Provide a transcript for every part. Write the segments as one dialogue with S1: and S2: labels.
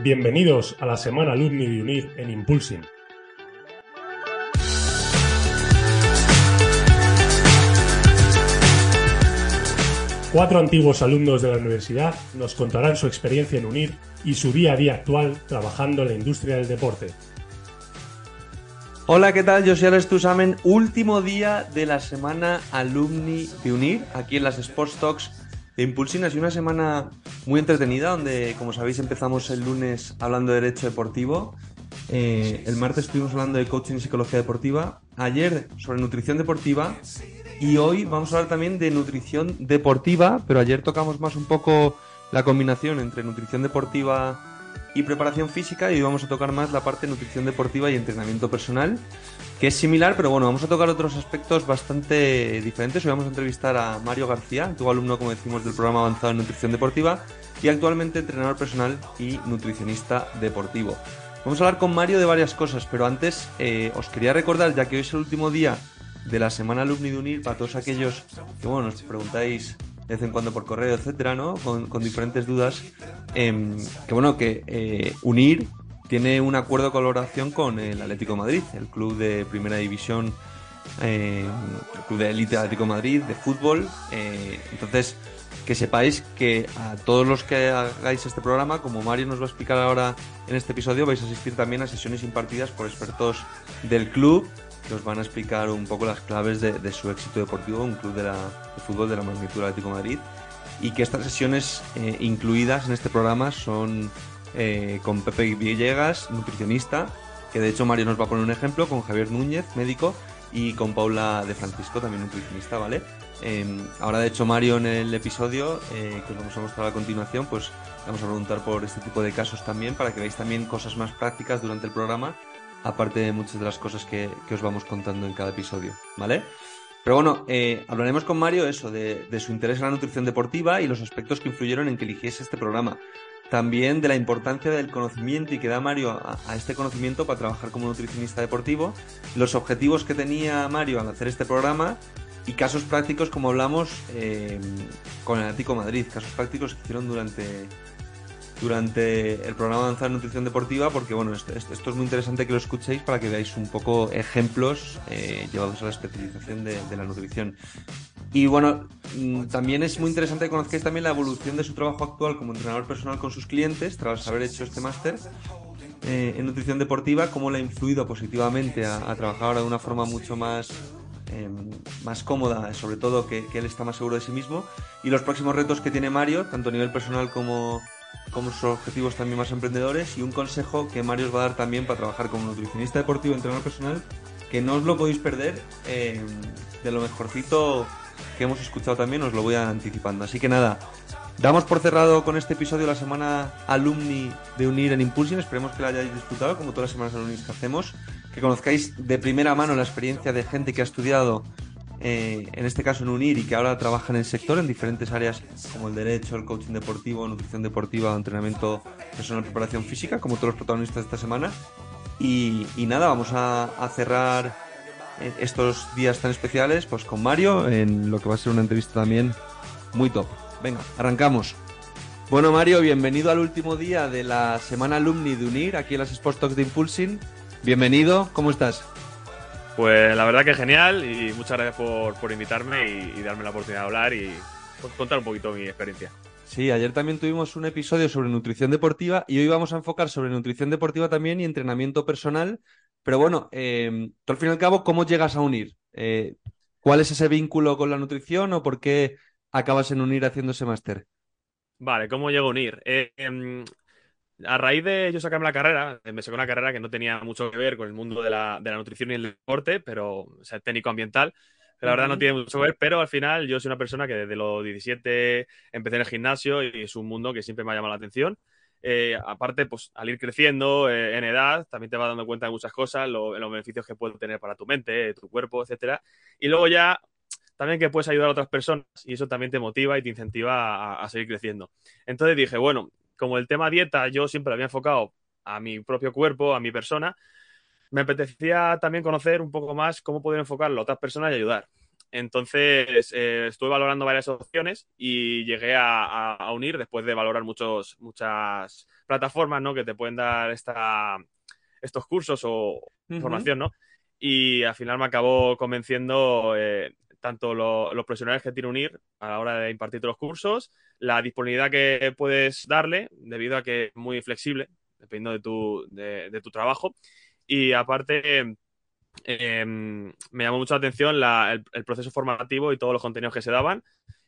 S1: Bienvenidos a la semana Alumni de UNIR en Impulsing. Cuatro antiguos alumnos de la universidad nos contarán su experiencia en UNIR y su día a día actual trabajando en la industria del deporte.
S2: Hola, ¿qué tal? Yo soy Alex Tusamen, último día de la semana Alumni de UNIR, aquí en las Sports Talks de Impulsing. Ha sido una semana muy entretenida, donde, como sabéis, empezamos el lunes hablando de derecho deportivo. Eh, el martes estuvimos hablando de coaching y psicología deportiva. Ayer sobre nutrición deportiva. Y hoy vamos a hablar también de nutrición deportiva, pero ayer tocamos más un poco la combinación entre nutrición deportiva preparación física y hoy vamos a tocar más la parte de nutrición deportiva y entrenamiento personal, que es similar, pero bueno, vamos a tocar otros aspectos bastante diferentes. Hoy vamos a entrevistar a Mario García, antiguo alumno, como decimos, del programa avanzado en nutrición deportiva y actualmente entrenador personal y nutricionista deportivo. Vamos a hablar con Mario de varias cosas, pero antes eh, os quería recordar, ya que hoy es el último día de la semana Alumni de Unir, para todos aquellos que bueno, nos preguntáis de vez en cuando por correo, etcétera, ¿no? Con, diferentes dudas. Em, que bueno, que eh, Unir tiene un acuerdo de colaboración con el Atlético Madrid, el club de primera división, eh, el club de élite Atlético Madrid de fútbol. Eh, entonces, que sepáis que a todos los que hagáis este programa, como Mario nos va a explicar ahora en este episodio, vais a asistir también a sesiones impartidas por expertos del club que os van a explicar un poco las claves de, su éxito deportivo, un club de, la, fútbol de la magnitud del Atlético de Madrid, y que estas sesiones eh, incluidas en este programa son eh, con Pepe Villegas, nutricionista, que de hecho Mario nos va a poner un ejemplo, con Javier Núñez, médico, y con Paula de Francisco, también nutricionista, ¿vale? Em, ahora de hecho Mario en el episodio, eh, que os vamos a mostrar a continuación, pues vamos a preguntar por este tipo de casos también, para que veáis también cosas más prácticas durante el programa aparte de muchas de las cosas que, os vamos contando en cada episodio, ¿vale? Pero bueno, eh, hablaremos con Mario eso, de, su interés en la nutrición deportiva y los aspectos que influyeron en que eligiese este programa. También de la importancia del conocimiento y que da Mario a, este conocimiento para trabajar como nutricionista deportivo, los objetivos que tenía Mario al hacer este programa y casos prácticos como hablamos eh, con el Atlético Madrid, casos prácticos que hicieron durante, durante el programa Avanzar Nutrición Deportiva, porque bueno, esto, es muy interesante que lo escuchéis para que veáis un poco ejemplos eh, llevados a la especialización de, la nutrición. Y bueno, mm, también es muy interesante que conozcáis también la evolución de su trabajo actual como entrenador personal con sus clientes, tras haber hecho este máster eh, en nutrición deportiva, cómo le ha influido positivamente a, trabajar ahora de una forma mucho más em, más cómoda, sobre todo que, que, él está más seguro de sí mismo, y los próximos retos que tiene Mario, tanto a nivel personal como, como sus objetivos también más emprendedores y un consejo que Mario os va a dar también para trabajar como nutricionista deportivo, entrenador personal, que no os lo podéis perder eh, de lo mejorcito que hemos escuchado también, os lo voy anticipando. Así que nada, damos por cerrado con este episodio la semana alumni de Unir en Impulsion. Esperemos que la hayáis disfrutado, como todas las semanas alumni que hacemos. Que conozcáis de primera mano la experiencia de gente que ha estudiado eh, en este caso en UNIR y que ahora trabaja en el sector en diferentes áreas como el derecho, el coaching deportivo, nutrición deportiva, entrenamiento personal, preparación física, como todos los protagonistas de esta semana. Y, nada, vamos a, cerrar eh, estos días tan especiales pues con Mario en lo que va a ser una entrevista también muy top. Venga, arrancamos. Bueno Mario, bienvenido al último día de la semana alumni de UNIR aquí en las Sports Talks de Impulsing. Bienvenido, ¿cómo estás?
S3: Pues la verdad que genial y muchas gracias por, invitarme y, darme la oportunidad de hablar y contar un poquito mi experiencia.
S2: Sí, ayer también tuvimos un episodio sobre nutrición deportiva y hoy vamos a enfocar sobre nutrición deportiva también y entrenamiento personal. Pero bueno, eh, tú al fin y al cabo, ¿cómo llegas a unir? Eh, ¿Cuál es ese vínculo con la nutrición o por qué acabas en unir haciendo ese máster?
S3: Vale, ¿cómo llego a unir? Eh, em, a raíz de yo sacarme la carrera, me saqué una carrera que no tenía mucho que ver con el mundo de la, nutrición y el deporte, pero o sea, técnico ambiental, la verdad no tiene mucho que ver, pero al final yo soy una persona que desde los 17 empecé en el gimnasio y es un mundo que siempre me ha llamado la atención. Eh, aparte, pues al ir creciendo eh, en edad, también te vas dando cuenta de muchas cosas, lo- los beneficios que puede tener para tu mente, tu cuerpo, etcétera. Y luego ya también que puedes ayudar a otras personas y eso también te motiva y te incentiva a, a seguir creciendo. Entonces dije, bueno, como el tema dieta yo siempre lo había enfocado a mi propio cuerpo, a mi persona, me apetecía también conocer un poco más cómo poder enfocarlo a otras personas y ayudar. Entonces eh, estuve valorando varias opciones y llegué a, a- a unir después de valorar muchos, muchas plataformas ¿no? que te pueden dar esta, estos cursos o
S2: Ujú.
S3: formación, ¿no? Y al final me acabó convenciendo eh, tanto lo- los profesionales que tiene unir a la hora de impartir los cursos, la disponibilidad que puedes darle, debido a que es muy flexible, dependiendo de tu, de, de tu trabajo. Y aparte, eh, me llamó mucho la atención la- el, el proceso formativo y todos los contenidos que se daban.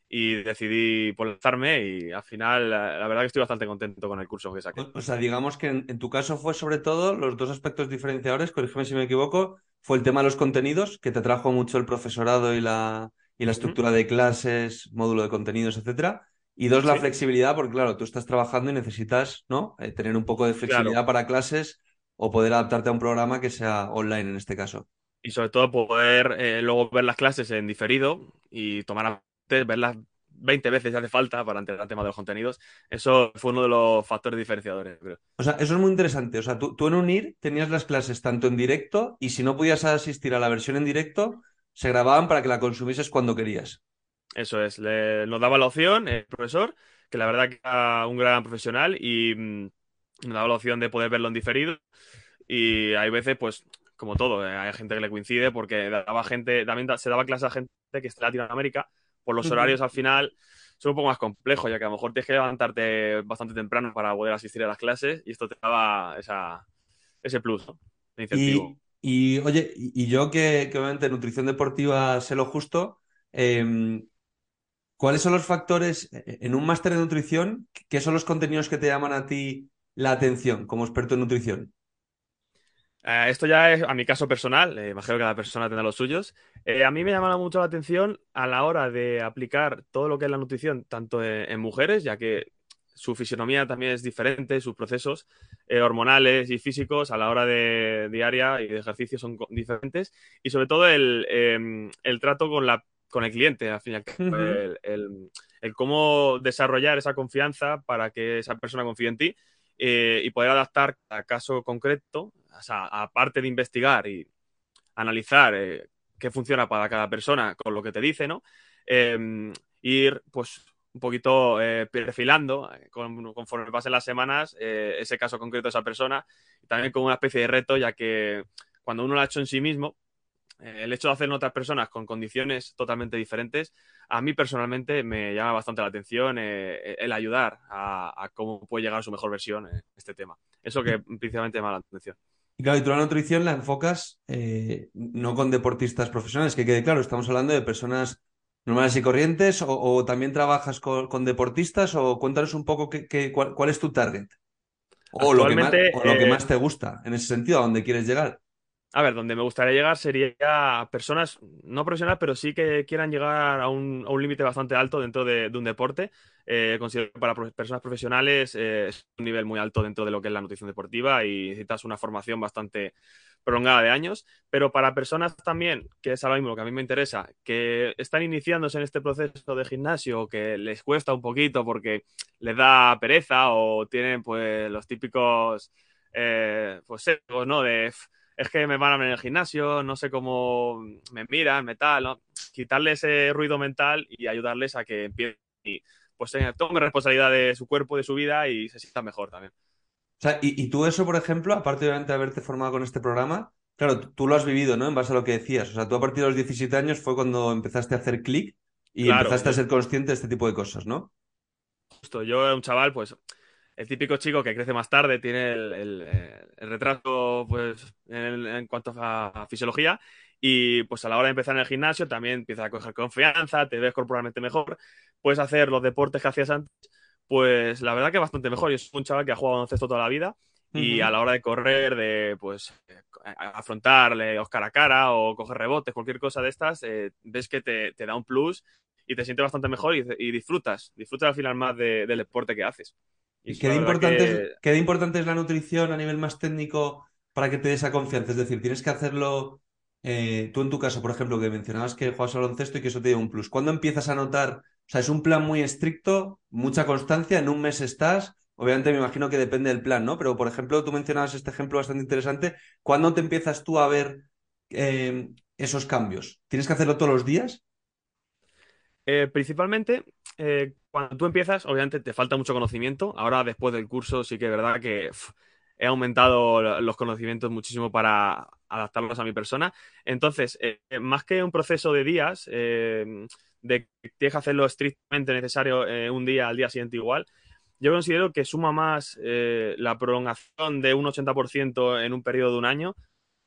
S3: Y decidí lanzarme y al final la, la verdad que estoy bastante contento con el curso que saqué.
S2: O sea, digamos que en, en tu caso fue sobre todo los dos aspectos diferenciadores, corrígeme si me equivoco, fue el tema de los contenidos, que te trajo mucho el profesorado y la, y la estructura de clases, módulo de contenidos, etcétera. Y dos, la
S3: Sí.
S2: flexibilidad, porque claro, tú estás trabajando y necesitas, ¿no? Eh, tener un poco de flexibilidad para clases o poder adaptarte a un programa que sea online en este caso.
S3: y sobre todo poder eh, luego ver las clases en diferido y tomar apuntes, verlas 20 veces si hace falta para entender el tema de los contenidos. Eso fue uno de los factores diferenciadores, creo.
S2: O sea, eso es muy interesante. O sea, tú, tú en UNIR tenías las clases tanto en directo y si no podías asistir a la versión en directo, se grababan para que la consumieses cuando querías.
S3: Eso es, le- nos daba la opción el profesor, que la verdad que era un gran profesional y mm, nos daba la opción de poder verlo en diferido. Y hay veces, pues, como todo, eh, hay gente que le coincide porque daba gente, también da- se daba clase a gente que está en Latinoamérica. Por los horarios al final son un poco más complejos, ya que a lo mejor tienes que levantarte bastante temprano para poder asistir a las clases y esto te daba esa, ese plus, ¿no? De incentivo.
S2: Y, y, oye, y, yo que, que obviamente en nutrición deportiva sé lo justo, em, ¿cuáles son los factores en un máster de nutrición? ¿Qué son los contenidos que te llaman a ti la atención como experto en nutrición?
S3: Eh, esto ya es a mi caso personal, eh, imagino que cada persona tendrá los suyos. Eh, a mí me llama mucho la atención a la hora de aplicar todo lo que es la nutrición, tanto en, en mujeres, ya que su fisionomía también es diferente, sus procesos eh, hormonales y físicos a la hora de diaria y de ejercicio son diferentes, y sobre todo el, eh, el trato con, la, con el cliente, al fin y al cabo, el, el- el cómo desarrollar esa confianza para que esa persona confíe en ti eh, y poder adaptar a caso concreto, o sea, aparte de investigar y analizar eh, qué funciona para cada persona con lo que te dice, ¿no? Eh, ir, pues, un poquito eh, perfilando eh, con- conforme pasen las semanas ese caso concreto de esa persona y también como una especie de reto, ya que cuando uno lo ha hecho en sí mismo, el hecho de hacerlo en otras personas con condiciones totalmente diferentes, a mí personalmente me llama bastante la atención eh, el ayudar a, a cómo puede llegar a su mejor versión eh, este tema. Eso que principalmente me llama la atención.
S2: Y claro, y tú la nutrición la enfocas eh, no con deportistas profesionales, que quede claro, estamos hablando de personas normales y corrientes, o, o también trabajas con, con deportistas, o cuéntanos un poco qué, qué- cuál, cuál es tu target. O lo que más,
S3: Actualmente,
S2: o lo que
S3: eh,
S2: más te gusta, en ese sentido, a dónde quieres llegar.
S3: A ver, donde me gustaría llegar sería a personas no profesionales, pero sí que quieran llegar a un, a un límite bastante alto dentro de, un deporte. Eh, considero que para personas profesionales eh, es un nivel muy alto dentro de lo que es la nutrición deportiva y necesitas una formación bastante prolongada de años. Pero para personas también, que es ahora mismo lo que a mí me interesa, que están iniciándose en este proceso de gimnasio, que les cuesta un poquito porque les da pereza o tienen pues los típicos eh, pues sesgos, ¿no? De "F, es que me van a ver en el gimnasio, no sé cómo me miran, me tal, ¿no? Quitarle ese ruido mental y ayudarles a que empiecen y pues tomen responsabilidad de su cuerpo, de su vida y se sientan mejor también.
S2: O sea, y, y tú eso, por ejemplo, aparte de haberte formado con este programa, claro, tú, lo has vivido, ¿no? En base a lo que decías. O sea, tú a partir de los 17 años fue cuando empezaste a hacer clic y
S3: Claro,
S2: empezaste a ser consciente de este tipo de cosas, ¿no?
S3: Justo, yo era un chaval, pues, el típico chico que crece más tarde, tiene el, el- eh, el retraso, pues, en, en cuanto a, a fisiología, y pues a la hora de empezar en el gimnasio también empiezas a coger confianza, te ves corporalmente mejor, puedes hacer los deportes que hacías antes, pues la verdad que bastante mejor. Yo soy un chaval que ha jugado baloncesto toda la vida Y a la hora de correr, de pues eh, afrontarle cara a cara o coger rebotes, cualquier cosa de estas, eh, ves que te, te da un plus y te sientes bastante mejor y, y disfrutas, disfrutas al final más de- del deporte que haces.
S2: ¿Y qué de, importante
S3: que-
S2: es, qué de importante es la nutrición a nivel más técnico para que te dé esa confianza? Es decir, tienes que hacerlo, eh, tú en tu caso, por ejemplo, que mencionabas que juegas al baloncesto y que eso te dio un plus. ¿Cuándo empiezas a notar? O sea, es un plan muy estricto, mucha constancia, en un mes estás. Obviamente me imagino que depende del plan, ¿no? Pero, por ejemplo, tú mencionabas este ejemplo bastante interesante. ¿Cuándo te empiezas tú a ver eh, esos cambios? ¿Tienes que hacerlo todos los días?
S3: Eh, principalmente, eh, cuando tú empiezas, obviamente te falta mucho conocimiento. Ahora, después del curso, sí que es verdad que he aumentado lo- los conocimientos muchísimo para adaptarlos a mi persona. Entonces, eh, más que un proceso de días, eh, de que tienes que hacerlo estrictamente necesario eh, un día al día siguiente igual, yo considero que suma más eh, la prolongación de un 80% en un periodo de un año,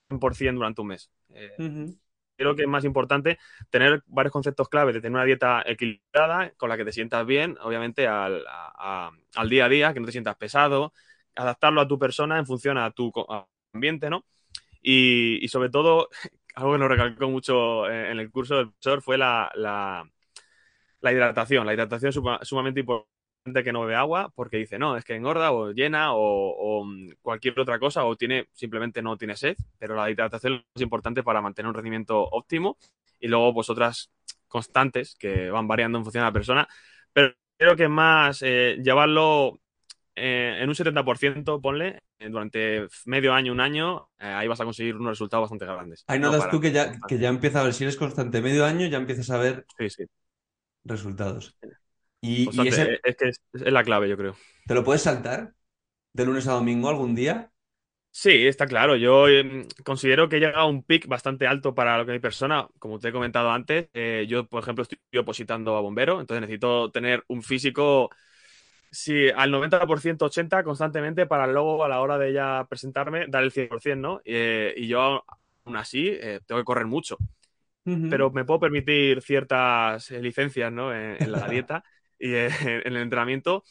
S3: 100% durante un mes. Eh,
S2: Ujú.
S3: Creo que es más importante tener varios conceptos clave de tener una dieta equilibrada, con la que te sientas bien, obviamente al, a- al día a día, que no te sientas pesado, adaptarlo a tu persona en función a tu ambiente, ¿no? Y, y sobre todo, algo que nos recalcó mucho eh, en el curso del profesor fue la, la- la hidratación. La hidratación es suma- sumamente importante que no bebe agua porque dice, no, es que engorda o llena o, o, mm, cualquier otra cosa o tiene simplemente no tiene sed, pero la hidratación es importante para mantener un rendimiento óptimo y luego pues otras constantes que van variando en función de la persona, pero creo que es más eh, llevarlo eh, en un 70%, ponle, eh, durante medio año, un año, ahí vas a conseguir unos resultados bastante grandes.
S2: Ahí
S3: No
S2: notas tú que ya, que ya empieza a ver, si eres constante medio año, ya empiezas a ver
S3: Sí, sí.
S2: resultados. Y, y
S3: Bastante,
S2: ese,
S3: es que es, es la clave, yo creo.
S2: ¿te lo puedes saltar de lunes a domingo algún día?
S3: Sí, está claro. Yo eh, considero que he llegado a un pic bastante alto para lo que mi persona, como te he comentado antes. eh, yo, por ejemplo, estoy opositando a bombero, entonces necesito tener un físico, sí, al 90%, 80% constantemente para luego a la hora de ya presentarme dar el 100%, ¿no? Eh, y yo, aún así, eh, tengo que correr mucho. Pero me puedo permitir ciertas licencias ¿no? en, en la dieta y eh, en el entrenamiento.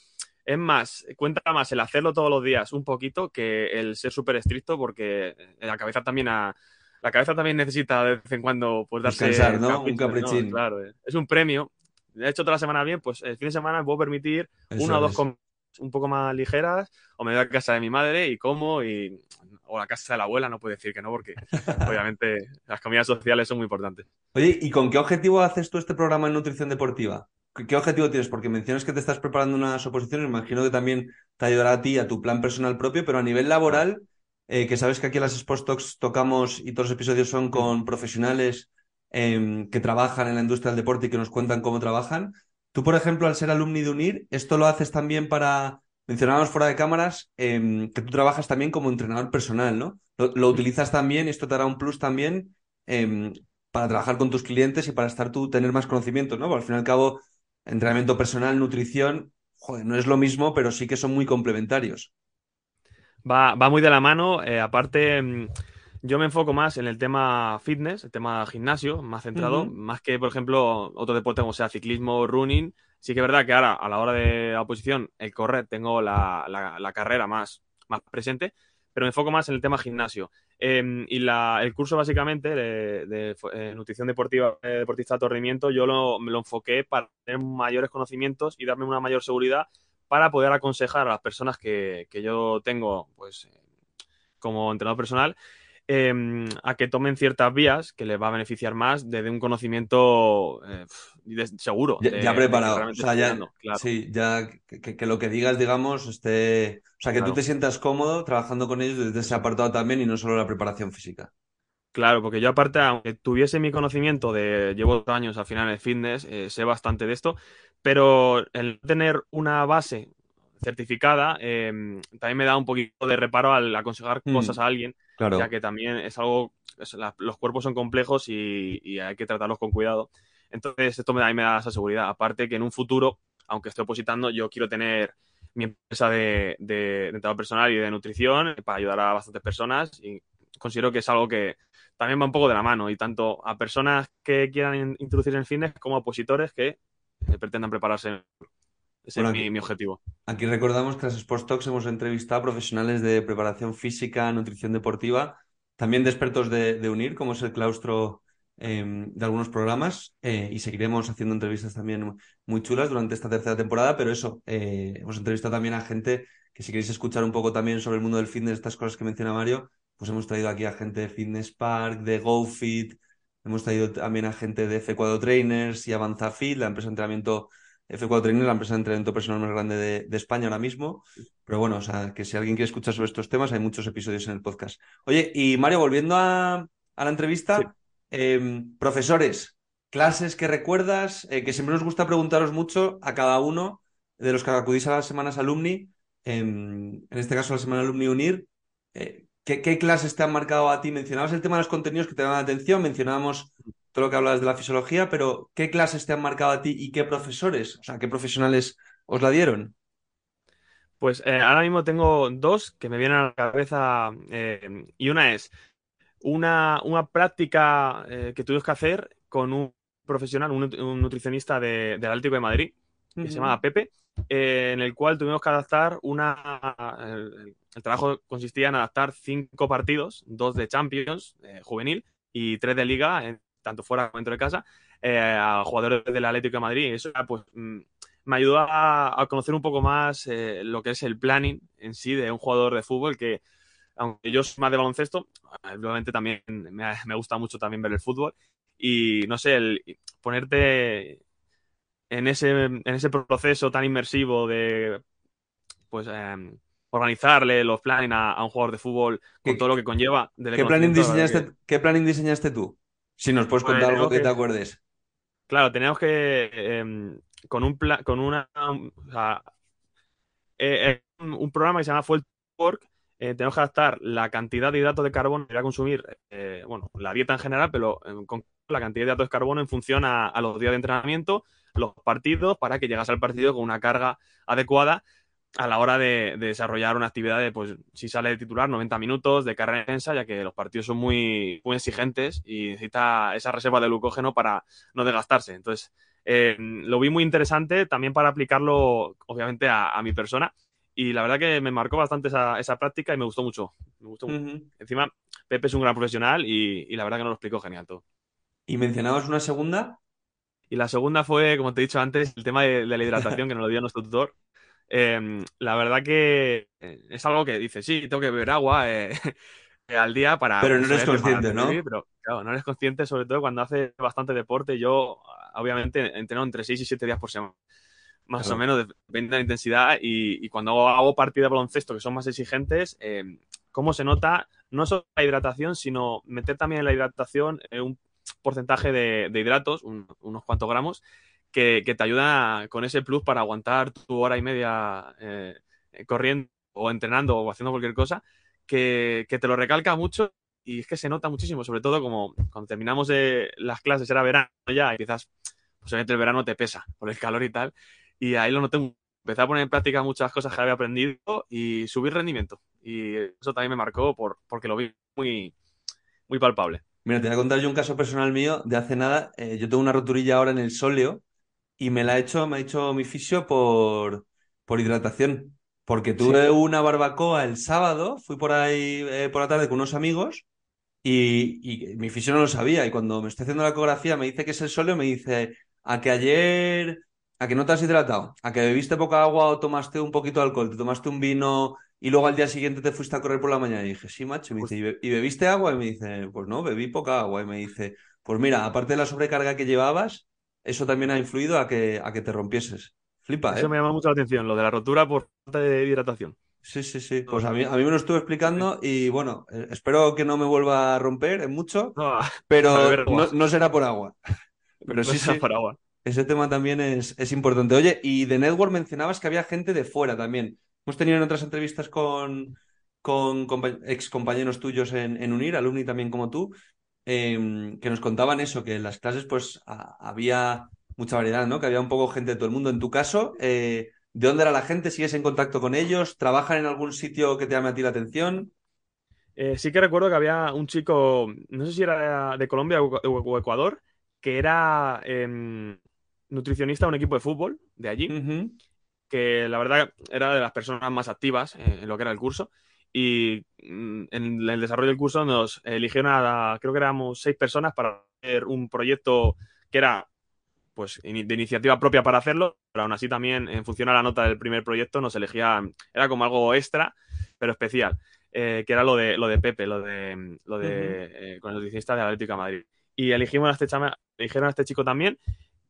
S3: Es más, cuenta más el hacerlo todos los días un poquito que el ser súper estricto porque la cabeza también a- la cabeza también necesita de vez en cuando pues darse
S2: Descansar, ¿no? Un caprichín.
S3: Claro, eh. es un premio. He hecho toda la semana bien, pues el fin de semana me puedo permitir
S2: Eso
S3: una o dos comidas un poco más ligeras o me voy a casa de mi madre y como y o a casa de la abuela, no puedo decir que no porque obviamente las comidas sociales son muy importantes.
S2: Oye, ¿y con qué objetivo haces tú este programa en nutrición deportiva? ¿Qué, objetivo tienes? Porque mencionas que te estás preparando unas oposiciones, imagino que también te ayudará a ti, a tu plan personal propio, pero a nivel laboral, eh, que sabes que aquí en las Sports Talks tocamos y todos los episodios son con profesionales em, que trabajan en la industria del deporte y que nos cuentan cómo trabajan. Tú, por ejemplo, al ser alumni de UNIR, ¿esto lo haces también para, mencionábamos fuera de cámaras, em, que tú trabajas también como entrenador personal, ¿no? Lo, lo utilizas también, esto te hará un plus también em, para trabajar con tus clientes y para estar tú, tener más conocimientos, ¿no? Porque al fin y al cabo, entrenamiento personal, nutrición, joder, no es lo mismo, pero sí que son muy complementarios.
S3: Va, va muy de la mano. eh, aparte, mm, yo me enfoco más en el tema fitness, el tema gimnasio, más centrado, más que, por ejemplo, otro deporte como sea ciclismo, running. Sí que es verdad que ahora, a la hora de la oposición, el correr, tengo la, la- la carrera más, más presente, pero me enfoco más en el tema gimnasio. Eh, y la- el curso, básicamente, de, eh, nutrición deportiva, eh, deportista de alto rendimiento, yo lo, me lo enfoqué para tener mayores conocimientos y darme una mayor seguridad para poder aconsejar a las personas que, que yo tengo, pues, eh, como entrenador personal, eh, a que tomen ciertas vías que les va a beneficiar más desde un conocimiento eh, de- seguro.
S2: Ya,
S3: de-
S2: preparado. O sea, ya,
S3: claro.
S2: sí, ya que, lo que digas, digamos, esté. O sea, que tú te sientas cómodo trabajando con ellos desde ese apartado también y no solo la preparación física.
S3: Claro, porque yo aparte, aunque tuviese mi conocimiento de, llevo dos años al final en el fitness, eh, sé bastante de esto, pero el tener una base certificada eh, también me da un poquito de reparo al aconsejar
S2: Mm.
S3: cosas a alguien,
S2: Claro.
S3: ya que también es algo, los cuerpos son complejos y, hay que tratarlos con cuidado. Entonces, esto me a mí me da esa seguridad. Aparte que en un futuro, aunque esté opositando, yo quiero tener mi empresa de, de, personal y de nutrición para ayudar a bastantes personas y considero que es algo que también va un poco de la mano y tanto a personas que quieran in- introducirse en fitness como a opositores que eh, pretendan prepararse. Ese
S2: Bueno,
S3: es mi,
S2: aquí-
S3: mi objetivo.
S2: Aquí recordamos que en las Sports Talks hemos entrevistado a profesionales de preparación física, nutrición deportiva, también de expertos de, de UNIR, como es el claustro eh, de algunos programas, eh, y seguiremos haciendo entrevistas también muy chulas durante esta tercera temporada, pero eso, eh, hemos entrevistado también a gente que si queréis escuchar un poco también sobre el mundo del fitness, estas cosas que menciona Mario, pues hemos traído aquí a gente de Fitness Park, de GoFit, hemos traído también a gente de F4 Trainers y AvanzaFit, la empresa de entrenamiento F4 Trainers, la empresa de entrenamiento personal más grande de, de, España ahora mismo. Pero bueno, o sea, que si alguien quiere escuchar sobre estos temas, hay muchos episodios en el podcast. Oye, y Mario, volviendo a, a la entrevista, sí. eh, profesores, clases que recuerdas, eh, que siempre nos gusta preguntaros mucho a cada uno de los que acudís a las semanas alumni, eh, en este caso la semana alumni unir, eh, ¿qué, ¿qué, clases te han marcado a ti? Mencionabas el tema de los contenidos que te dan la atención, mencionábamos todo lo que hablabas de la fisiología, pero ¿qué clases te han marcado a ti y qué profesores, o sea, qué profesionales os la dieron?
S3: Pues eh, ahora mismo tengo dos que me vienen a la cabeza eh, y una es una, una práctica eh, que tuvimos que hacer con un profesional, un, un nutricionista de, del Atlético de Madrid, que uh -huh. se llama Pepe, en el cual tuvimos que adaptar una... El, el, trabajo consistía en adaptar cinco partidos, dos de Champions juvenil y tres de Liga, tanto fuera como dentro de casa, a jugadores del Atlético de Madrid. Y eso pues mm, me ayudó a, a, conocer un poco más eh, lo que es el planning en sí de un jugador de fútbol que, aunque yo soy más de baloncesto, obviamente también me, me gusta mucho también ver el fútbol y no sé, el ponerte en ese, en ese proceso tan inmersivo de pues eh, organizarle los planning a, a, un jugador de fútbol con todo lo que conlleva.
S2: ¿Qué planning, diseñaste. ¿Qué planning diseñaste tú? Si nos puedes contar algo que, que, te acuerdes.
S3: Claro, teníamos que eh, con un plan, con una, o sea, eh, un programa que se llama Fuel Work, eh, tenemos que adaptar la cantidad de hidratos de carbono que va a consumir, eh, bueno, la dieta en general, pero con la cantidad de hidratos de carbono en función a, a, los días de entrenamiento, los partidos, para que llegas al partido con una carga adecuada a la hora de, de desarrollar una actividad de, pues, si sale de titular, 90 minutos de carga intensa, ya que los partidos son muy, muy exigentes y necesita esa reserva de glucógeno para no desgastarse. Entonces, eh, lo vi muy interesante también para aplicarlo, obviamente, a, a, mi persona. Y la verdad que me marcó bastante esa, esa práctica y me gustó mucho. Me gustó uh -huh. Encima, Pepe es un gran profesional y, y, la verdad que nos lo explicó genial todo.
S2: ¿Y mencionabas una segunda?
S3: Y la segunda fue, como te he dicho antes, el tema de, de la hidratación que nos lo dio nuestro tutor. Eh, la verdad que es algo que dice, sí, tengo que beber agua eh, al día para...
S2: Pero no eres consciente, ¿no?
S3: Pero claro, no eres consciente, sobre todo cuando haces bastante deporte. Yo obviamente entreno entre 6 y 7 días por semana, más claro. o menos, depende de la intensidad. Y, y, cuando hago partidas de baloncesto que son más exigentes, eh, ¿cómo se nota? No solo la hidratación, sino meter también en la hidratación eh, un porcentaje de, de hidratos, un, unos cuantos gramos, que, te ayuda con ese plus para aguantar tu hora y media eh, corriendo o entrenando o haciendo cualquier cosa, que, te lo recalca mucho y es que se nota muchísimo, sobre todo como cuando terminamos de las clases, era verano ya, y quizás, pues el verano te pesa por el calor y tal, y ahí lo noté, empecé a poner en práctica muchas cosas que había aprendido y subir rendimiento, y eso también me marcó por, porque lo vi muy, muy palpable.
S2: Mira, te voy a contar yo un caso personal mío de hace nada, eh, yo tengo una roturilla ahora en el sóleo, y me la ha hecho, me ha hecho mi fisio por, por hidratación. Porque tuve sí. una barbacoa el sábado, fui por ahí eh, por la tarde con unos amigos y, y, mi fisio no lo sabía. Y cuando me estoy haciendo la ecografía me dice que es el sóleo, me dice a que ayer, a que no te has hidratado, a que bebiste poca agua o tomaste un poquito de alcohol, te tomaste un vino y luego al día siguiente te fuiste a correr por la mañana. Y dije, sí, macho. Y me dice, ¿y bebiste agua? Y me dice, pues no, bebí poca agua. Y me dice, pues mira, aparte de la sobrecarga que llevabas, eso también ha influido a que, a que te rompieses. Flipa, ¿eh?
S3: Eso me llama mucho la atención, lo de la rotura por falta de hidratación.
S2: Sí, sí, sí. Pues a mí, a mí me lo estuve explicando y bueno, eh, espero que no me vuelva a romper en mucho, no, pero no, no, será por agua. Pero
S3: no
S2: sí, sí,
S3: por agua.
S2: Ese tema también es, es, importante. Oye, y de Network mencionabas que había gente de fuera también. Hemos tenido en otras entrevistas con, con, con ex compañeros tuyos en, en UNIR, alumni también como tú, eh, que nos contaban eso, que en las clases pues a, había mucha variedad, ¿no? Que había un poco gente de todo el mundo. En tu caso, eh, ¿de dónde era la gente? ¿Sigues en contacto con ellos? ¿Trabajan en algún sitio que te llame a ti la atención?
S3: Eh, sí que recuerdo que había un chico, no sé si era de Colombia o Ecuador, que era eh, nutricionista de un equipo de fútbol de allí. Uh -huh. que la verdad era de las personas más activas eh, en lo que era el curso. Y mm, en el desarrollo del curso nos eligieron a, creo que éramos seis personas para hacer un proyecto que era pues de iniciativa propia para hacerlo, pero aún así también en función a la nota del primer proyecto nos elegía, era como algo extra, pero especial, eh, que era lo de lo de Pepe, lo de lo de con el nutricionista de Atlético de Madrid. Y elegimos a este chama, eligieron a este chico también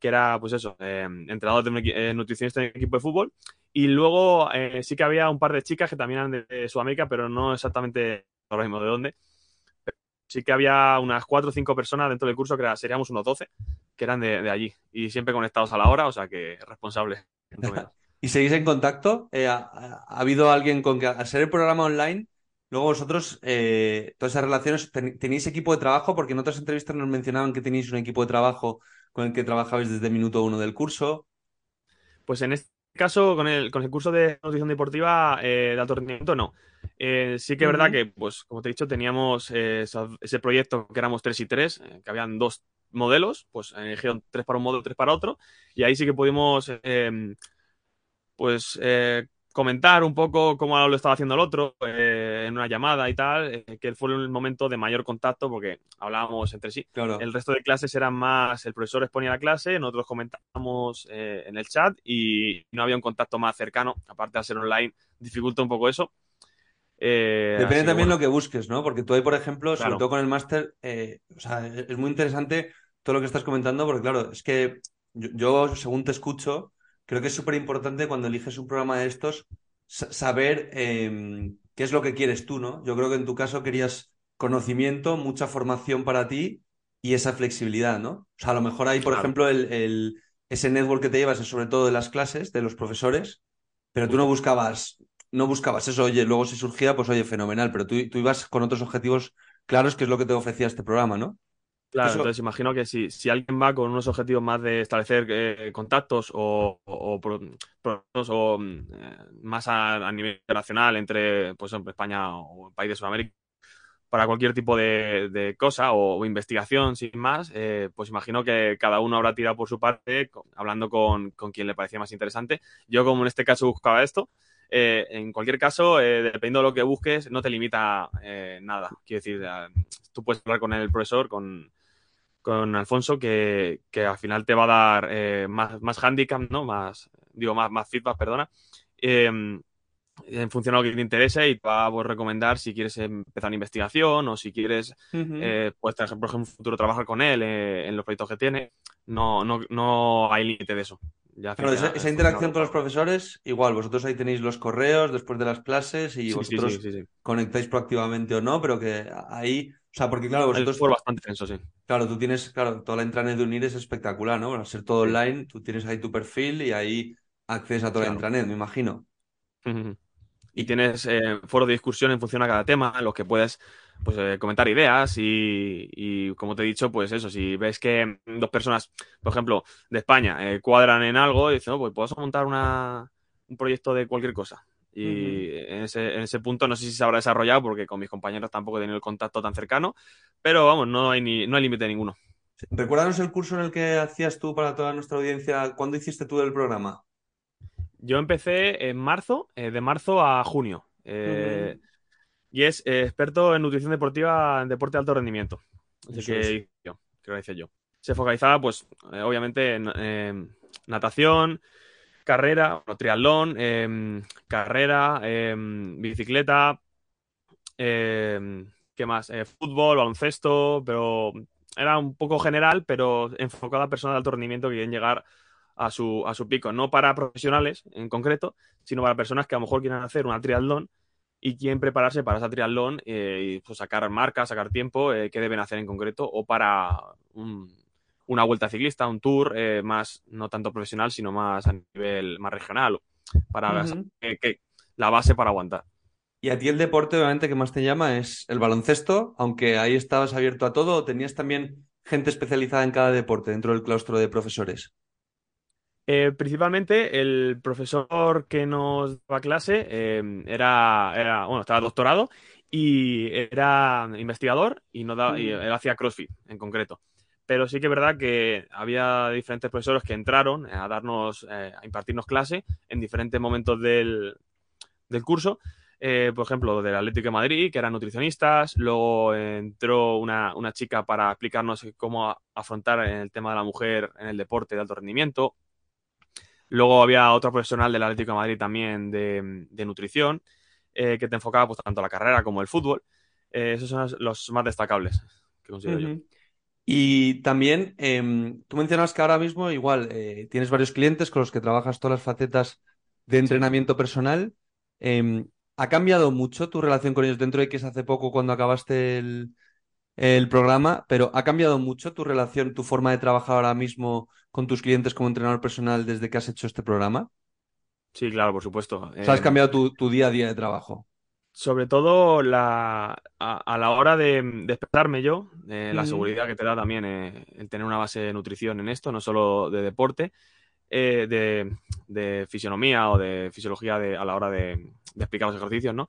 S3: que era, pues eso, eh, entrenador de nutricionista en equipo de fútbol. Y luego eh, sí que había un par de chicas que también eran de, Sudamérica, pero no exactamente ahora mismo de dónde. sí que había unas cuatro o cinco personas dentro del curso, que seríamos unos 12, que eran de, allí. Y siempre conectados a la hora, o sea que responsables.
S2: ¿Y seguís en contacto? ¿ha, habido alguien con que, al ser el programa online, luego vosotros, todas esas relaciones, tenéis equipo de trabajo? Porque en otras entrevistas nos mencionaban que tenéis un equipo de trabajo con el que trabajabais desde el minuto uno del curso?
S3: Pues en este caso, con el, con el curso de nutrición deportiva eh, de alto rendimiento, no. Eh, sí que es verdad que, pues, como te he dicho, teníamos eh, ese proyecto que éramos tres y tres, que habían dos modelos, pues eligieron tres para un modelo, tres para otro, y ahí sí que pudimos, pues, comentar un poco cómo lo estaba haciendo el otro eh, en una llamada y tal, eh, que fue el momento de mayor contacto porque hablábamos entre sí. El resto de clases eran más, el profesor exponía la clase, nosotros comentábamos eh, en el chat y no había un contacto más cercano, aparte de ser online, dificulta un poco eso.
S2: Depende también lo que busques, ¿no? Porque tú ahí, por ejemplo, sobre todo con el máster, o sea, es muy interesante todo lo que estás comentando porque, claro, es que yo según te escucho, creo que es súper importante cuando eliges un programa de estos saber em, qué es lo que quieres tú, ¿no? Yo creo que en tu caso querías conocimiento, mucha formación para ti y esa flexibilidad, ¿no? O sea, a lo mejor ahí, por ejemplo, el, ese network que te llevas es sobre todo de las clases, de los profesores, pero tú no buscabas, no buscabas eso, oye, luego si surgía, pues oye, fenomenal, pero tú, tú ibas con otros objetivos claros, que es lo que te ofrecía este programa, ¿no?
S3: Claro, entonces imagino que si, si, alguien va con unos objetivos más de establecer eh, contactos o, o, o, mm, eh, más a, nivel internacional entre pues, España o el país de Sudamérica, para cualquier tipo de, cosa o, investigación sin más, eh, pues imagino que cada uno habrá tirado por su parte, hablando con, con, quien le parecía más interesante. Yo, como en este caso buscaba esto, en cualquier caso, dependiendo de lo que busques, no te limita nada. Quiero decir, tú puedes hablar con el profesor, con con Alfonso que, al final te va a dar eh, más, más handicap, ¿no? Más, digo, más, más feedback, perdona. Em, en función a lo que te interese y te va a pues, recomendar si quieres empezar una investigación o si quieres, eh, pues, por ejemplo, en un futuro trabajar con él eh, en los proyectos que tiene. No, no, no hay límite de eso.
S2: Esa, interacción con los profesores, igual, vosotros ahí tenéis los correos después de las clases y vosotros conectáis proactivamente o no, pero que ahí o sea, porque claro, vosotros...
S3: Fue bastante tenso, sí.
S2: Claro, tú tienes, claro, toda la intranet de Unir es espectacular, ¿no? Al ser todo online, tú tienes ahí tu perfil y ahí accedes a toda la intranet, me imagino.
S3: Y tienes eh, foros de discusión en función a cada tema, en los que puedes pues, eh, comentar ideas y, como te he dicho, pues eso, si ves que dos personas, por ejemplo, de España, eh, cuadran en algo y dicen, no, pues puedo montar una, un proyecto de cualquier cosa. Y en, ese, en ese punto no sé si se habrá desarrollado porque con mis compañeros tampoco he tenido el contacto tan cercano, pero vamos, no hay, ni, no hay límite ninguno.
S2: Recuérdanos el curso en el que hacías tú para toda nuestra audiencia. ¿Cuándo hiciste tú el programa?
S3: Yo empecé en marzo, eh, de marzo a junio. Eh, y es eh, experto en nutrición deportiva en deporte de alto rendimiento. Así que yo, que lo hice yo. Se focalizaba, pues, obviamente, en natación, carrera, triatlón, em, carrera, em, bicicleta, em, ¿qué más? Eh, fútbol, baloncesto, pero era un poco general, pero enfocada a personas de alto rendimiento que quieren llegar a su, a su pico, no para profesionales en concreto, sino para personas que a lo mejor quieren hacer una triatlón y quieren prepararse para esa triatlón eh, y pues, sacar marcas, sacar tiempo, eh, qué deben hacer en concreto, o para un, una vuelta ciclista, un tour eh, más, no tanto profesional, sino más a nivel más regional, para que, la base para aguantar.
S2: Y a ti el deporte, obviamente, que más te llama es el baloncesto, aunque ahí estabas abierto a todo, ¿o tenías también gente especializada en cada deporte dentro del claustro de profesores?
S3: Eh, principalmente el profesor que nos daba clase eh, era, era, bueno, estaba doctorado y era investigador y, no y él hacía CrossFit en concreto. pero sí que es verdad que había diferentes profesores que entraron a darnos, eh, a impartirnos clase en diferentes momentos del, del curso. Eh, por ejemplo, del Atlético de Madrid, que eran nutricionistas. Luego entró una, una chica para explicarnos cómo afrontar el tema de la mujer en el deporte de alto rendimiento. Luego había otro profesional del Atlético de Madrid también de, de nutrición, eh, que te enfocaba pues, tanto la carrera como el fútbol. Eh, esos son los- más destacables que considero yo.
S2: Y también, em, tú mencionabas que ahora mismo igual eh, tienes varios clientes con los que trabajas todas las facetas de entrenamiento personal. Em, ¿ha cambiado mucho tu relación con ellos dentro de que es hace poco cuando acabaste el, el programa? Pero ¿ha cambiado mucho tu relación, tu forma de trabajar ahora mismo con tus clientes como entrenador personal desde que has hecho este programa?
S3: Sí, claro, por supuesto.
S2: O sea, has
S3: Eh,
S2: cambiado tu, tu día a día de trabajo.
S3: Sobre todo la, a, a la hora de, de expresarme yo, eh, la seguridad que te da también eh, el tener una base de nutrición en esto, no solo de deporte, eh, de, de fisionomía o de fisiología de- a la hora de, de explicar los ejercicios, ¿no?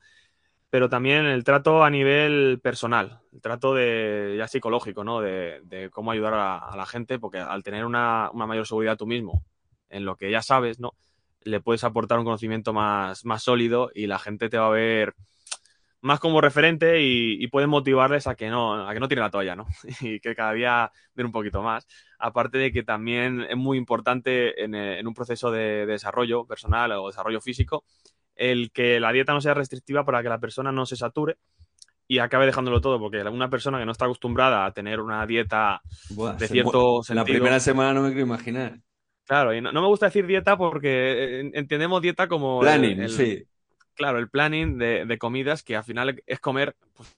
S3: Pero también el trato a nivel personal, el trato de, ya psicológico, ¿no? De, de cómo ayudar a, la gente, porque al tener una, mayor seguridad tú mismo en lo que ya sabes, ¿no? Le puedes aportar un conocimiento más, más sólido y la gente te va a ver más como referente y, y puedes motivarles a que no, a que no tiren la toalla, ¿no? Y que cada día den un poquito más. Aparte de que también es muy importante en, eh, un proceso de desarrollo personal o desarrollo físico el que la dieta no sea restrictiva para que la persona no se sature y acabe dejándolo todo, porque una persona que no está acostumbrada a tener una dieta
S2: Buah,
S3: de
S2: se-
S3: cierto
S2: La
S3: sentido,
S2: primera semana no me quiero imaginar.
S3: claro, y no, no me gusta decir dieta porque eh, entendemos dieta como el-
S2: Planning,
S3: el-
S2: sí.
S3: claro, el planning de, de comidas que al final es comer pues,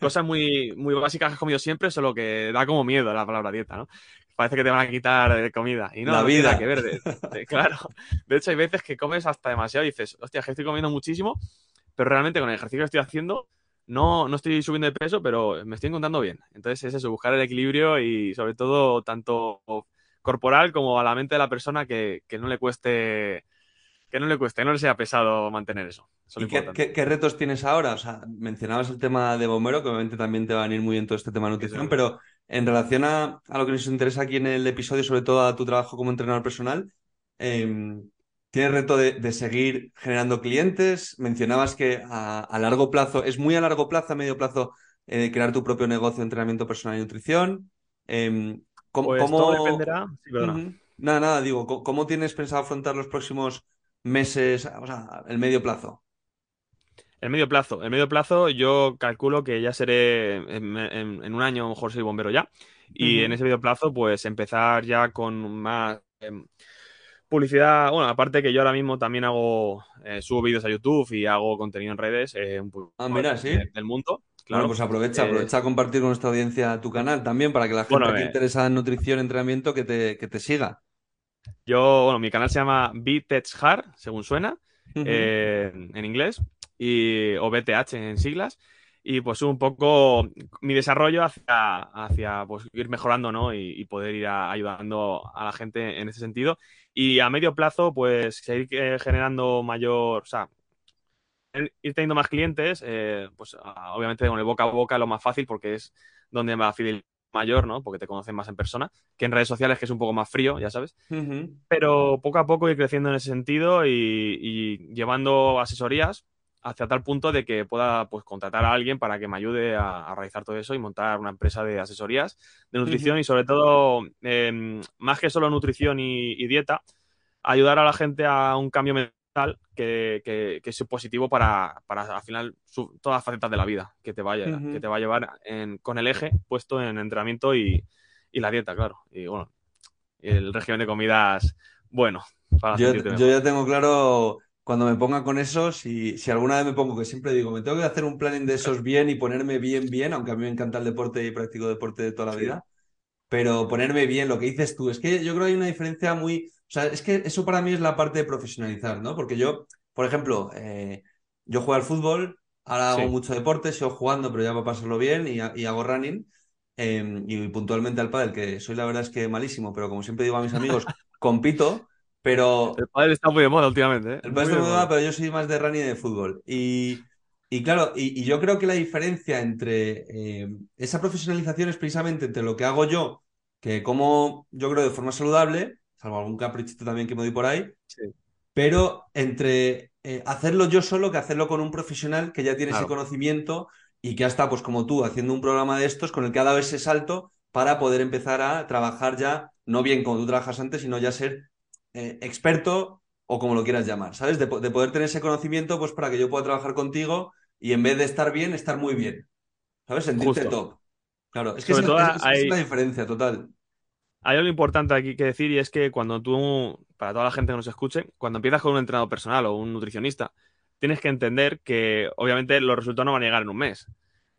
S3: cosas muy, muy básicas que has comido siempre, solo que da como miedo la palabra dieta, ¿no? Parece que te van a quitar eh, comida. Y no,
S2: La vida.
S3: que ver. de- de- claro. De hecho, hay veces que comes hasta demasiado y dices, hostia, que estoy comiendo muchísimo, pero realmente con el ejercicio que estoy haciendo no, no estoy subiendo de peso, pero me estoy encontrando bien. Entonces es eso, buscar el equilibrio y sobre todo tanto corporal como a la mente de la persona que, que no le cueste que no le cueste, no le sea pesado mantener eso. Eso es
S2: ¿Y qué, qué- qué retos tienes ahora? O sea, mencionabas el tema de bombero, que obviamente también te va a venir muy bien todo este tema de nutrición,
S3: Eso.
S2: pero en relación a, a lo que nos interesa aquí en el episodio, sobre todo a tu trabajo como entrenador personal, em, ¿tienes reto de, de seguir generando clientes? Mencionabas que a, a largo plazo, ¿es muy a largo plazo, a medio plazo, eh, crear tu propio negocio de entrenamiento personal y nutrición? Em, ¿cómo,
S3: Pues
S2: cómo-
S3: todo dependerá. Sí, perdona.
S2: Nada, nada, digo, ¿cómo, cómo tienes pensado afrontar los próximos meses, o sea, el medio plazo?
S3: El medio plazo. El medio plazo yo calculo que ya seré en, en- en un año, a lo mejor soy bombero ya. Y en ese medio plazo, pues empezar ya con más em, publicidad. Bueno, aparte que yo ahora mismo también hago, eh, subo vídeos a YouTube y hago contenido en redes eh, un poco
S2: Ah, mira, sí.
S3: de- del mundo. Claro.
S2: Bueno, pues aprovecha,
S3: Eh,
S2: aprovecha a compartir con nuestra audiencia tu canal también para que la gente
S3: Bueno,
S2: interesada en nutrición, entrenamiento, que te, que te siga.
S3: Yo, bueno, mi canal se llama BTECH Hard, según suena, en inglés, y, o BTH en siglas, y pues un poco mi desarrollo hacia, hacia pues, ir mejorando, ¿no? Y, y poder ir a- ayudando a la gente en ese sentido. Y a medio plazo, pues seguir eh, generando mayor, o sea, ir teniendo más clientes, eh, pues obviamente con el boca a boca es lo más fácil porque es donde va fidelidad mayor, ¿no? Porque te conocen más en persona, que en redes sociales que es un poco más frío, ya sabes pero poco a poco ir creciendo en ese sentido y, y llevando asesorías hacia tal punto de que pueda pues, contratar a alguien para que me ayude a, a realizar todo eso y montar una empresa de asesorías de nutrición y sobre todo, eh, más que solo nutrición y, y dieta, ayudar a la gente a un cambio mental que, que, que es positivo para, para al final su- todas las facetas de la vida que te vaya, que te va a llevar en- con el eje puesto en entrenamiento y, y la dieta, claro. Y bueno, el régimen de comidas bueno para
S2: Yo, ya tengo claro, cuando me ponga con eso, si, si alguna vez me pongo, que siempre digo, me tengo que hacer un planning de esos bien y ponerme bien, bien, aunque a mí me encanta el deporte y practico deporte de toda la vida, pero ponerme bien, lo que dices tú, es que yo creo que hay una diferencia muy, o sea, es que eso para mí es la parte de profesionalizar, ¿no? Porque yo, por ejemplo, eh, yo juego al fútbol, ahora hago
S3: Sí.
S2: mucho deporte, sigo jugando, pero ya para pasarlo bien y, y hago running. eh, y puntualmente al pádel, que soy la verdad es que malísimo, pero como siempre digo a mis amigos, compito, pero
S3: El pádel está muy de moda últimamente, ¿eh?
S2: el
S3: Muy
S2: pádel está
S3: de
S2: muy de
S3: moda.
S2: pero yo soy más de running y de fútbol. Y, y claro, y, y yo creo que la diferencia entre eh, esa profesionalización es precisamente entre lo que hago yo que como yo creo de forma saludable, salvo algún caprichito también que me doy por ahí,
S3: Sí.
S2: pero entre eh, hacerlo yo solo que hacerlo con un profesional que ya tiene ese conocimiento y que ya está, pues como tú, haciendo un programa de estos con el que ha dado ese salto para poder empezar a trabajar ya, no bien como tú trabajas antes, sino ya ser eh, experto o como lo quieras llamar, ¿sabes? De, po- de poder tener ese conocimiento, pues para que yo pueda trabajar contigo y en vez de estar bien, estar muy bien, ¿sabes? Sentirte
S3: Justo.
S2: top. Claro, es que
S3: Sobre todo
S2: es
S3: hay-
S2: la diferencia total.
S3: Hay algo importante aquí que decir y es que cuando tú, para toda la gente que nos escuche, cuando empiezas con un entrenador personal o un nutricionista, tienes que entender que obviamente los resultados no van a llegar en un mes.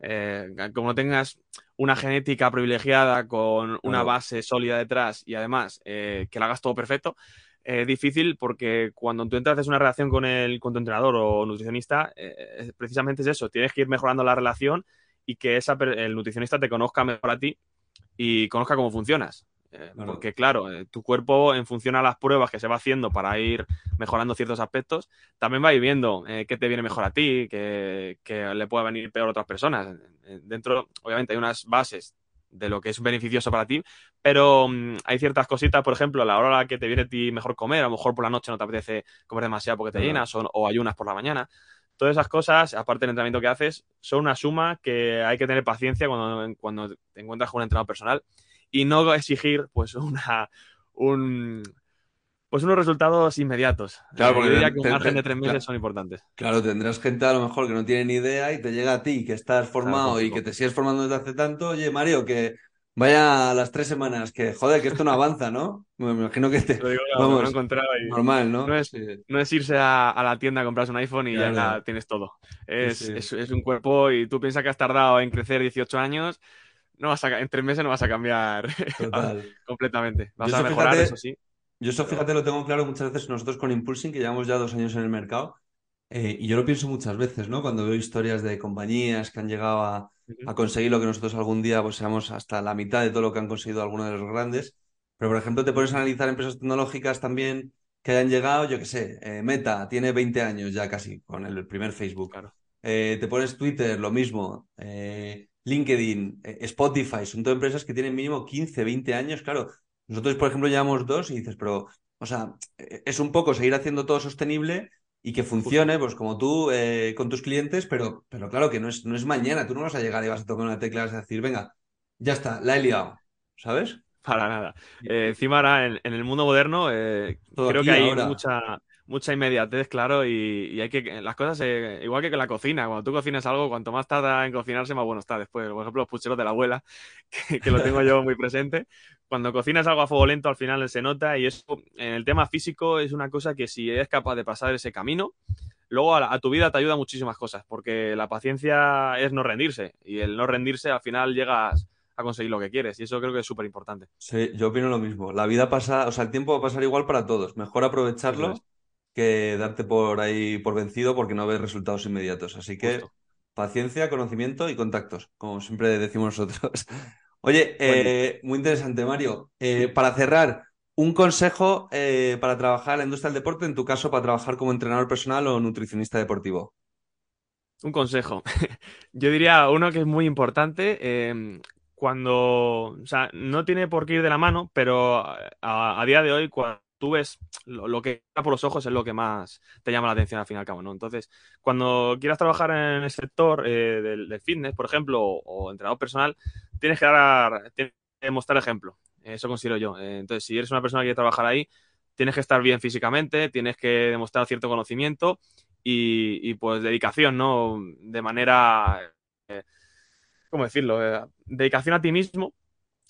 S3: Eh, como no tengas una genética privilegiada con una base sólida detrás y además eh, que lo hagas todo perfecto, es difícil porque cuando tú entras en una relación con, el, con tu entrenador o nutricionista, eh, precisamente es eso, tienes que ir mejorando la relación y que esa, el nutricionista te conozca mejor a ti y conozca cómo funcionas. Eh,
S2: Claro.
S3: Porque, claro, eh, tu cuerpo, en función a las pruebas que se va haciendo para ir mejorando ciertos aspectos, también va a ir viendo eh, qué te viene mejor a ti, qué, qué le puede venir peor a otras personas. Dentro, obviamente, hay unas bases de lo que es beneficioso para ti, pero mm, hay ciertas cositas, por ejemplo, a la hora a la que te viene a ti mejor comer, a lo mejor por la noche no te apetece comer demasiado porque te
S2: Claro.
S3: llenas o, o ayunas por la mañana. Todas esas cosas, aparte del entrenamiento que haces, son una suma que hay que tener paciencia cuando, cuando te encuentras con un entrenador personal y no exigir pues una un pues unos resultados inmediatos.
S2: Claro, porque
S3: yo diría que un margen de tres meses
S2: claro.
S3: son importantes.
S2: Claro, tendrás gente a lo mejor que no tiene ni idea y te llega a ti que estás formado y que te sigues formando desde hace tanto. Oye, Mario, que vaya a las tres semanas, que joder, que esto no avanza, ¿no? Me imagino que te...
S3: Lo digo, claro,
S2: Vamos,
S3: y
S2: Normal, ¿no?
S3: no es- no es irse a, a la tienda a comprarse un iPhone y ya tienes todo. Es,
S2: sí.
S3: es- es un cuerpo y tú piensas que has tardado en crecer 18 años, no vas a, en tres meses no vas a cambiar completamente. Vas
S2: Yo
S3: a mejorar,
S2: fíjate,
S3: eso sí.
S2: Yo eso, fíjate, lo tengo claro muchas veces nosotros con Impulsing, que llevamos ya dos años en el mercado, eh, y yo lo pienso muchas veces, ¿no? Cuando veo historias de compañías que han llegado a, a conseguir lo que nosotros algún día pues seamos hasta la mitad de todo lo que han conseguido algunos de los grandes. Pero, por ejemplo, te pones a analizar empresas tecnológicas también que hayan llegado, yo qué sé, eh, Meta tiene 20 años ya casi con el primer Facebook.
S3: Claro.
S2: Eh, te pones Twitter, lo mismo. Eh, LinkedIn, eh, Spotify, son todas empresas que tienen mínimo 15, 20 años. Claro, nosotros, por ejemplo, llevamos dos y dices, pero, o sea, eh, es un poco seguir haciendo todo sostenible y que funcione, pues como tú, eh, con tus clientes, pero, pero claro que no es, no es mañana. Tú no vas a llegar y vas a tocar una tecla y vas a decir, venga, ya está, la he liado. ¿Sabes?
S3: Para nada. Eh, encima ahora en, en el mundo moderno eh, creo que hay
S2: ahora.
S3: mucha mucha inmediatez, claro, y, y hay que las cosas eh, igual que con la cocina, cuando tú cocinas algo, cuanto más tarda en cocinarse, más bueno está después. Por ejemplo, los pucheros de la abuela, que, que lo tengo yo muy presente. Cuando cocinas algo a fuego lento, al final se nota y eso en el tema físico es una cosa que si eres capaz de pasar ese camino, luego a, la- a tu vida te ayuda muchísimas cosas, porque la paciencia es no rendirse y el no rendirse al final llegas a conseguir lo que quieres y eso creo que es súper importante.
S2: Sí, yo opino lo mismo. La vida pasa, o sea, el tiempo va a pasar igual para todos. Mejor aprovecharlo. Que darte por ahí por vencido porque no ves resultados inmediatos. Así que
S3: Justo.
S2: paciencia, conocimiento y contactos, como siempre decimos nosotros. Oye, eh, muy interesante, Mario. Eh, para cerrar, un consejo eh, para trabajar en la industria del deporte, en tu caso, para trabajar como entrenador personal o nutricionista deportivo.
S3: Un consejo. Yo diría uno que es muy importante. eh, cuando, o sea, no tiene por qué ir de la mano, pero a, a día de hoy, cuando tú ves lo, lo que entra por los ojos es lo que más te llama la atención al fin y al cabo, ¿no? Entonces, cuando quieras trabajar en el sector eh, del, del fitness, por ejemplo, o, o entrenador personal, tienes que dar, tienes que mostrar ejemplo. Eso considero yo. Eh, Entonces, si eres una persona que quiere trabajar ahí, tienes que estar bien físicamente, tienes que demostrar cierto conocimiento y, y, pues dedicación, ¿no? De manera, eh, ¿cómo decirlo? Eh, dedicación a ti mismo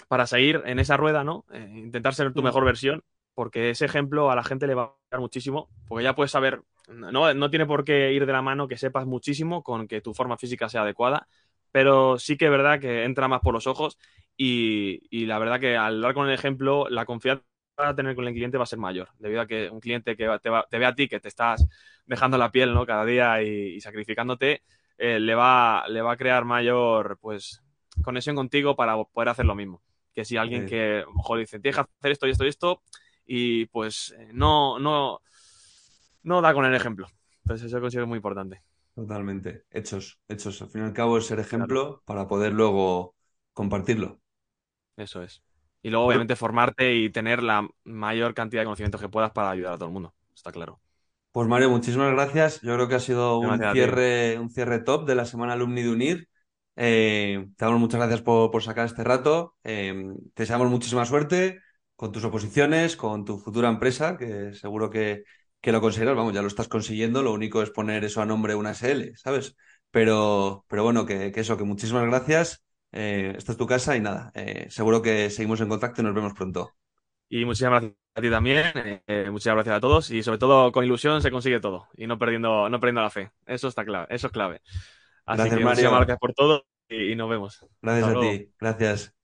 S3: para seguir en esa rueda, ¿no? Eh, intentar ser tu mejor versión, porque ese ejemplo a la gente le va a dar muchísimo, porque ya puedes saber, no, no tiene por qué ir de la mano que sepas muchísimo con que tu forma física sea adecuada, pero sí que es verdad que entra más por los ojos y, y la verdad que al dar con el ejemplo, la confianza que va a tener con el cliente va a ser mayor, debido a que un cliente que te, va- te ve a ti, que te estás dejando la piel, ¿no? Cada día y, y sacrificándote, eh, le, va, le va a crear mayor, pues, conexión contigo para poder hacer lo mismo. Que si alguien
S2: Sí.
S3: que, mejor dice, tienes que hacer esto y esto y esto, y pues eh, no, no, no da con el ejemplo. Entonces eso considero muy importante.
S2: Totalmente. Hechos, hechos. Al fin y al cabo es ser ejemplo para poder luego compartirlo.
S3: Eso es. Y luego, obviamente, formarte y tener la mayor cantidad de conocimientos que puedas para ayudar a todo el mundo. Está claro.
S2: Pues Mario, muchísimas gracias. Yo creo que ha sido un
S3: Gracias
S2: cierre, un cierre top de la semana alumni de UNIR. Eh, te damos muchas gracias por, por sacar este rato. Eh, te deseamos muchísima suerte con tus oposiciones, con tu futura empresa, que seguro que, que lo conseguirás. Vamos, ya lo estás consiguiendo. Lo único es poner eso a nombre de una SL, ¿sabes? Pero, pero bueno, que, que eso, que muchísimas gracias. Eh, esta es tu casa y nada, eh, seguro que seguimos en contacto y nos vemos pronto.
S3: Y muchísimas gracias a ti también. eh, muchas gracias a todos. Y sobre todo, con ilusión se consigue todo. Y no perdiendo, no perdiendo la fe. Eso está clave. Eso es clave. Así
S2: Gracias,
S3: que
S2: Mario.
S3: muchísimas gracias por todo y, y nos vemos.
S2: Gracias
S3: Hasta
S2: a
S3: luego.
S2: ti, gracias.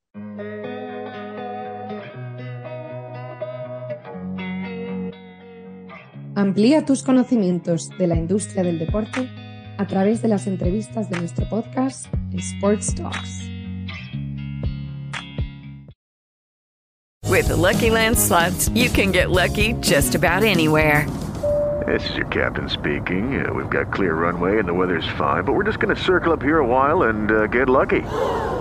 S4: Amplía tus conocimientos de la industria del deporte a través de las entrevistas de nuestro podcast Sports Talks.
S5: With the Lucky Land slots, you can get lucky just about anywhere.
S6: This is your captain speaking. Uh, we've got clear runway and the weather's fine, but we're just going to circle up here a while and uh, get lucky.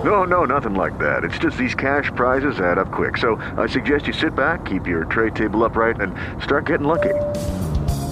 S6: No, no, nothing like that. It's just these cash prizes add up quick. So I suggest you sit back, keep your tray table upright, and start getting lucky.